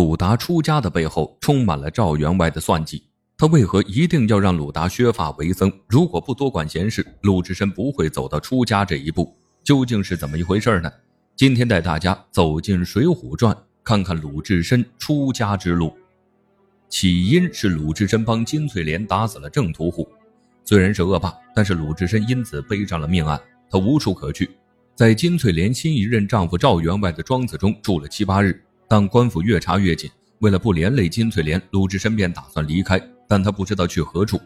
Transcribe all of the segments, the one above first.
鲁达出家的背后充满了赵员外的算计。他为何一定要让鲁达削发为僧？如果不多管闲事，鲁智深不会走到出家这一步。究竟是怎么一回事呢？今天带大家走进《水浒传》，看看鲁智深出家之路。起因是鲁智深帮金翠莲打死了郑屠户，虽然是恶霸，但是鲁智深因此背上了命案。他无处可去，在金翠莲新一任丈夫赵员外的庄子中住了七八日。但官府越查越紧，为了不连累金翠莲，鲁智深便打算离开，但他不知道去何处。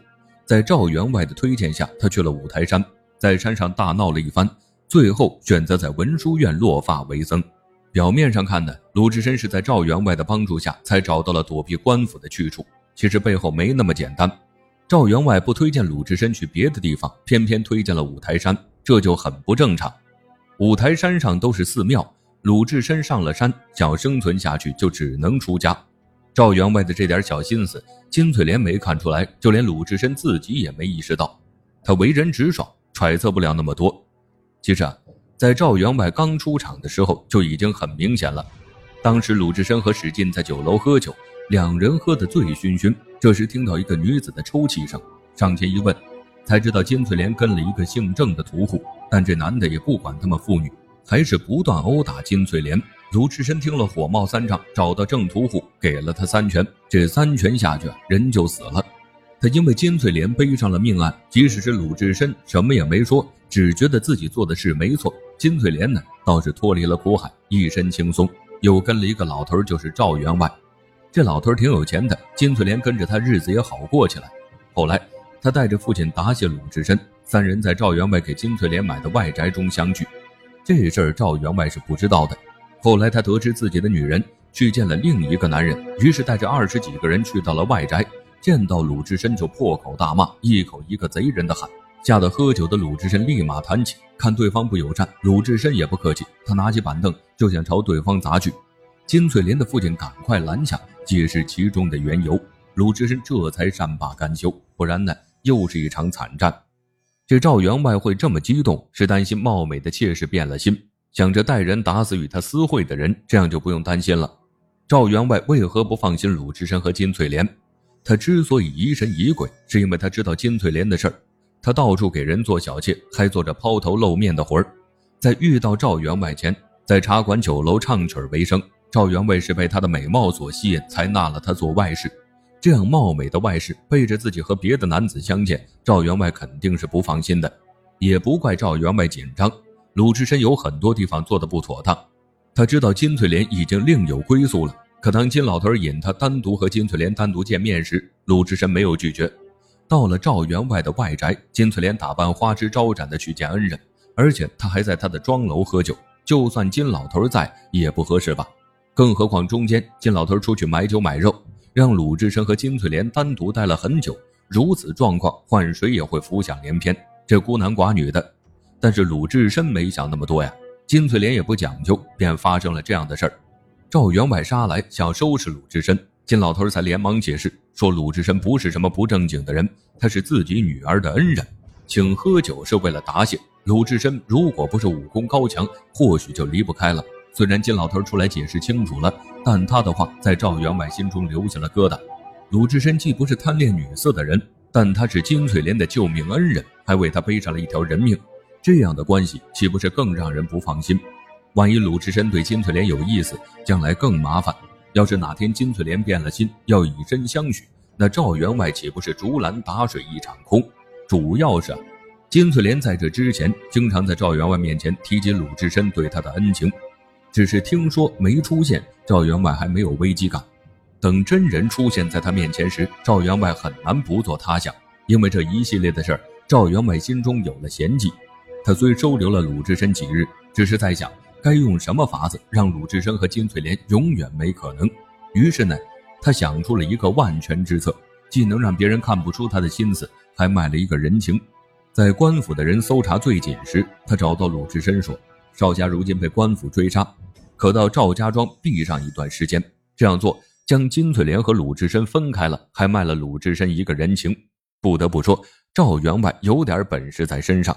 在赵员外的推荐下，他去了五台山，在山上大闹了一番，最后选择在文殊院落发为僧。表面上看呢，鲁智深是在赵员外的帮助下才找到了躲避官府的去处，其实背后没那么简单。赵员外不推荐鲁智深去别的地方，偏偏推荐了五台山。这就很不正常。五台山上都是寺庙，鲁智深上了山，想生存下去，就只能出家。赵员外的这点小心思，金翠莲没看出来，就连鲁智深自己也没意识到。他为人直爽，揣测不了那么多。其实啊，在赵员外刚出场的时候，就已经很明显了。当时鲁智深和史进在酒楼喝酒，两人喝得醉醺醺。这时听到一个女子的抽泣声，上前一问。才知道金翠莲跟了一个姓郑的屠户，但这男的也不管他们父女，还是不断殴打金翠莲。鲁智深听了火冒三丈，找到郑屠户，给了他三拳。这三拳下去，人就死了。他因为金翠莲背上了命案，即使是鲁智深什么也没说，只觉得自己做的事没错。金翠莲呢，倒是脱离了苦海，一身轻松，又跟了一个老头，就是赵员外。这老头挺有钱的，金翠莲跟着他日子也好过起来。后来。他带着父亲答谢鲁智深，三人在赵员外给金翠莲买的外宅中相聚。这事儿赵员外是不知道的。后来他得知自己的女人去见了另一个男人，于是带着二十几个人去到了外宅，见到鲁智深就破口大骂，一口一个贼人的喊，吓得喝酒的鲁智深立马弹起，看对方不友善，鲁智深也不客气，他拿起板凳就想朝对方砸去。金翠莲的父亲赶快拦下，解释其中的缘由，鲁智深这才善罢甘休，不然呢？又是一场惨战，这赵员外会这么激动，是担心貌美的妾室变了心，想着带人打死与他私会的人，这样就不用担心了。赵员外为何不放心鲁智深和金翠莲？他之所以疑神疑鬼，是因为他知道金翠莲的事儿。他到处给人做小妾，还做着抛头露面的活儿。在遇到赵员外前，在茶馆酒楼唱曲为生。赵员外是被她的美貌所吸引，才纳了她做外室。这样貌美的外室背着自己和别的男子相见，赵员外肯定是不放心的。也不怪赵员外紧张，鲁智深有很多地方做的不妥当。他知道金翠莲已经另有归宿了，可当金老头引他单独和金翠莲单独见面时，鲁智深没有拒绝。到了赵员外的外宅，金翠莲打扮花枝招展的去见恩人，而且他还在他的庄楼喝酒。就算金老头在，也不合适吧？更何况中间金老头出去买酒买肉。让鲁智深和金翠莲单独待了很久，如此状况换谁也会浮想联翩。这孤男寡女的，但是鲁智深没想那么多呀。金翠莲也不讲究，便发生了这样的事儿。赵员外杀来，想收拾鲁智深，金老头才连忙解释说：鲁智深不是什么不正经的人，他是自己女儿的恩人，请喝酒是为了答谢。鲁智深如果不是武功高强，或许就离不开了。虽然金老头出来解释清楚了，但他的话在赵员外心中留下了疙瘩。鲁智深既不是贪恋女色的人，但他是金翠莲的救命恩人，还为他背上了一条人命，这样的关系岂不是更让人不放心？万一鲁智深对金翠莲有意思，将来更麻烦。要是哪天金翠莲变了心，要以身相许，那赵员外岂不是竹篮打水一场空？主要是，金翠莲在这之前经常在赵员外面前提及鲁智深对她的恩情。只是听说没出现，赵员外还没有危机感。等真人出现在他面前时，赵员外很难不做他想。因为这一系列的事儿，赵员外心中有了嫌计。他虽收留了鲁智深几日，只是在想该用什么法子让鲁智深和金翠莲永远没可能。于是呢，他想出了一个万全之策，既能让别人看不出他的心思，还卖了一个人情。在官府的人搜查最紧时，他找到鲁智深说：“少侠如今被官府追杀。”可到赵家庄避上一段时间，这样做将金翠莲和鲁智深分开了，还卖了鲁智深一个人情。不得不说，赵员外有点本事在身上。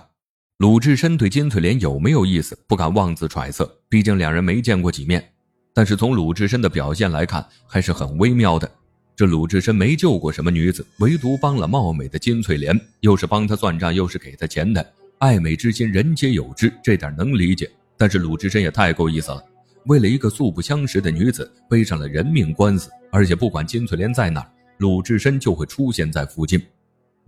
鲁智深对金翠莲有没有意思，不敢妄自揣测，毕竟两人没见过几面。但是从鲁智深的表现来看，还是很微妙的。这鲁智深没救过什么女子，唯独帮了貌美的金翠莲，又是帮他算账，又是给他钱的，爱美之心人皆有之，这点能理解。但是鲁智深也太够意思了，为了一个素不相识的女子，背上了人命官司，而且不管金翠莲在哪儿，鲁智深就会出现在附近。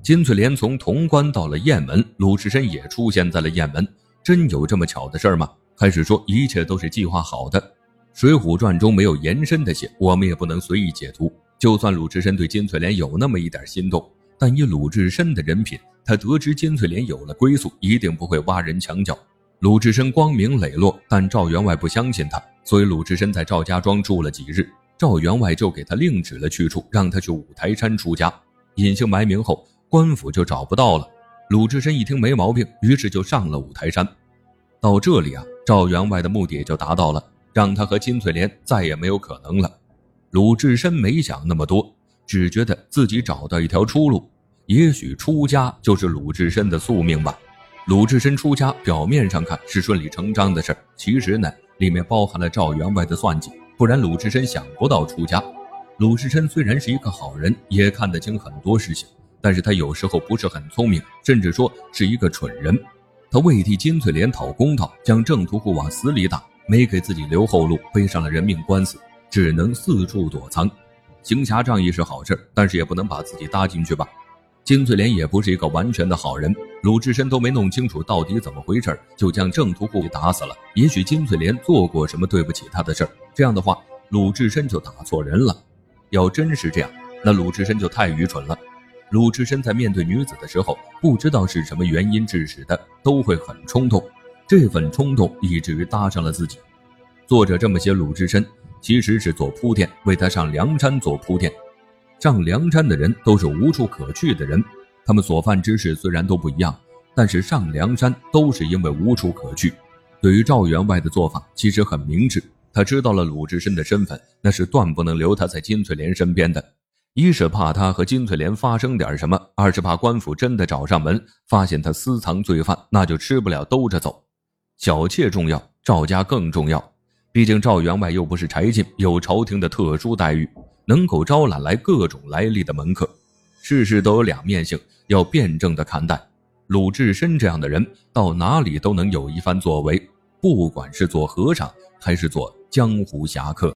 金翠莲从潼关到了雁门，鲁智深也出现在了雁门，真有这么巧的事儿吗？开始说一切都是计划好的？《水浒传》中没有延伸的写，我们也不能随意解读。就算鲁智深对金翠莲有那么一点心动，但以鲁智深的人品，他得知金翠莲有了归宿，一定不会挖人墙角。鲁智深光明磊落，但赵员外不相信他，所以鲁智深在赵家庄住了几日，赵员外就给他另指了去处，让他去五台山出家。隐姓埋名后，官府就找不到了。鲁智深一听没毛病，于是就上了五台山。到这里啊，赵员外的目的也就达到了。让他和金翠莲再也没有可能了。鲁智深没想那么多，只觉得自己找到一条出路。也许出家就是鲁智深的宿命吧。鲁智深出家，表面上看是顺理成章的事儿其实呢，里面包含了赵员外的算计。不然鲁智深想不到出家。鲁智深虽然是一个好人，也看得清很多事情，但是他有时候不是很聪明，甚至说是一个蠢人。他为替金翠莲讨公道，将郑屠户往死里打。没给自己留后路，背上了人命官司，只能四处躲藏。行侠仗义是好事，但是也不能把自己搭进去吧。金翠莲也不是一个完全的好人，鲁智深都没弄清楚到底怎么回事，就将郑屠户给打死了。也许金翠莲做过什么对不起他的事儿这样的话，鲁智深就打错人了。要真是这样，那鲁智深就太愚蠢了。鲁智深在面对女子的时候，不知道是什么原因致使的，都会很冲动。这份冲动以至于搭上了自己。作者这么写鲁智深，其实是做铺垫，为他上梁山做铺垫。上梁山的人都是无处可去的人，他们所犯之事虽然都不一样，但是上梁山都是因为无处可去。对于赵员外的做法，其实很明智。他知道了鲁智深的身份，那是断不能留他在金翠莲身边的。一是怕他和金翠莲发生点什么，二是怕官府真的找上门，发现他私藏罪犯，那就吃不了兜着走。小妾重要，赵家更重要。毕竟赵员外又不是柴进，有朝廷的特殊待遇，能够招揽来各种来历的门客。事事都有两面性，要辩证的看待。鲁智深这样的人，到哪里都能有一番作为，不管是做和尚还是做江湖侠客。